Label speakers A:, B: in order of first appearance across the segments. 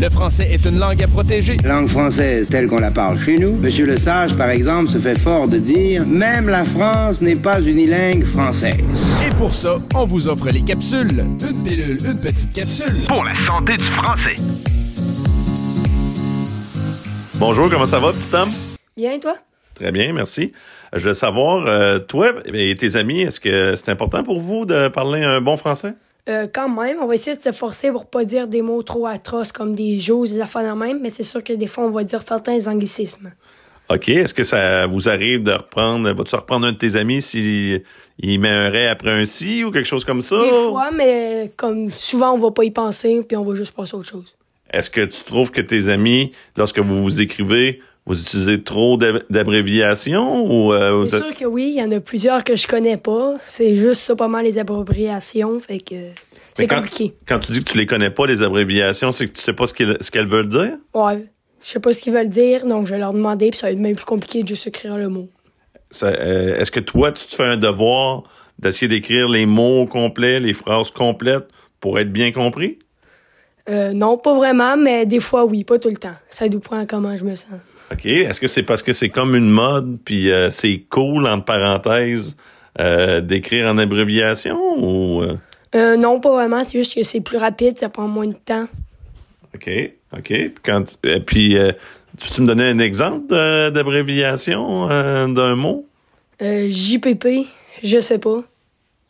A: Le français est une langue à protéger.
B: Langue française telle qu'on la parle chez nous. Monsieur Le Sage, par exemple, se fait fort de dire Même la France n'est pas unilingue française.
A: Et pour ça, on vous offre les capsules. Une pilule, une petite capsule.
C: Pour la santé du français.
D: Bonjour, comment ça va, petit homme?
E: Bien, et toi?
D: Très bien, merci. Je veux savoir, euh, toi et tes amis, est-ce que c'est important pour vous de parler un bon français?
E: Euh, quand même, on va essayer de se forcer pour pas dire des mots trop atroces comme des choses, des affaires de même, mais c'est sûr que des fois, on va dire certains anglicismes.
D: OK. Est-ce que ça vous arrive de reprendre, vas-tu reprendre un de tes amis s'il il met un ray après un si ou quelque chose comme ça?
E: Des fois, mais comme souvent, on va pas y penser, puis on va juste passer à autre chose.
D: Est-ce que tu trouves que tes amis, lorsque vous vous écrivez, vous utilisez trop d'ab- d'abréviations ou euh,
E: C'est
D: êtes-
E: sûr que oui, il y en a plusieurs que je connais pas. C'est juste ça, pas mal les appropriations, fait que c'est compliqué.
D: Quand tu dis que tu les connais pas, les abréviations, c'est que tu sais pas ce qu'elles veulent dire?
E: Ouais. Je sais pas ce qu'ils veulent dire, donc je vais leur demander, puis ça va être même plus compliqué de juste écrire le mot.
D: Euh, Est-ce que toi, tu te fais un devoir d'essayer d'écrire les mots complets, les phrases complètes pour être bien compris?
E: Euh, non, pas vraiment, mais des fois, oui, pas tout le temps. Ça dépend comment je me sens.
D: OK. Est-ce que c'est parce que c'est comme une mode, puis euh, c'est cool, entre parenthèses, d'écrire en abréviation ou... euh,
E: non, pas vraiment. C'est juste que c'est plus rapide, ça prend moins de temps.
D: OK. OK. Puis, quand, tu- euh, puis euh, tu peux me donner un exemple d'abréviation euh, d'un mot?
E: JPP, je sais pas.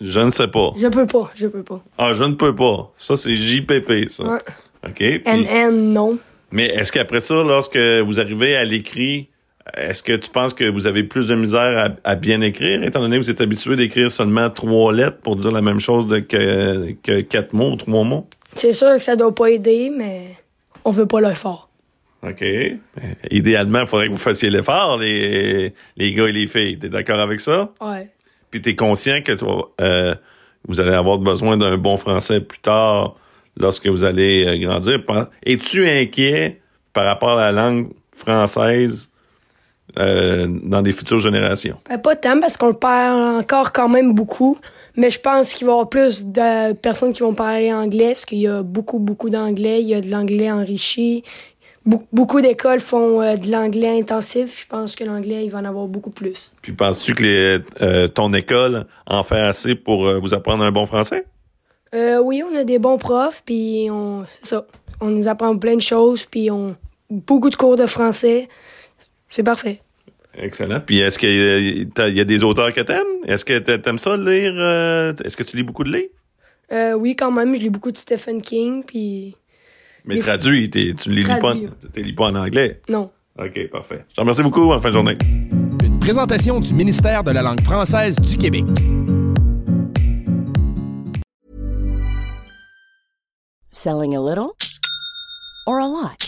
D: Je ne sais pas.
E: Je peux pas, je peux pas.
D: Ah, je ne peux pas. Ça, c'est JPP, ça.
E: Ouais.
D: OK. Puis-
E: NN, non.
D: Mais est-ce qu'après ça, lorsque vous arrivez à l'écrit, est-ce que tu penses que vous avez plus de misère à, à bien écrire, étant donné que vous êtes habitué d'écrire seulement trois lettres pour dire la même chose que, que quatre mots ou trois mots?
E: C'est sûr que ça doit pas aider, mais on veut pas l'effort.
D: OK. Idéalement, il faudrait que vous fassiez l'effort, les, les gars et les filles. T'es d'accord avec ça?
E: Ouais.
D: Puis t'es conscient que vas, euh, vous allez avoir besoin d'un bon français plus tard lorsque vous allez euh, grandir. Es-tu inquiet par rapport à la langue française euh, dans les futures générations?
E: Ben, pas tant parce qu'on perd encore quand même beaucoup, mais je pense qu'il va y avoir plus de personnes qui vont parler anglais, parce qu'il y a beaucoup, beaucoup d'anglais. Il y a de l'anglais enrichi. Be- beaucoup d'écoles font euh, de l'anglais intensif. Je pense que l'anglais, il va en avoir beaucoup plus.
D: Puis penses-tu que les, euh, ton école en fait assez pour vous apprendre un bon français?
E: Oui, on a des bons profs, puis on, c'est ça. On nous apprend plein de choses, puis on beaucoup de cours de français. C'est parfait.
D: Excellent. Puis est-ce qu'il y, a- t'as- il y a des auteurs que t'aimes? Est-ce que t'a- t'aimes ça lire? euh, est-ce que tu lis beaucoup de livres?
E: Euh, oui, quand même, je lis beaucoup de Stephen King, puis
D: Mais
E: Des-
D: traduit, tu ne les lis pas,
E: Traduit.
D: tu les lis pas en anglais?
E: non.
D: OK, parfait. Je te remercie beaucoup. Bonne fin de journée.
A: Une présentation du ministère de la langue française du Québec.
F: Selling a little or a lot?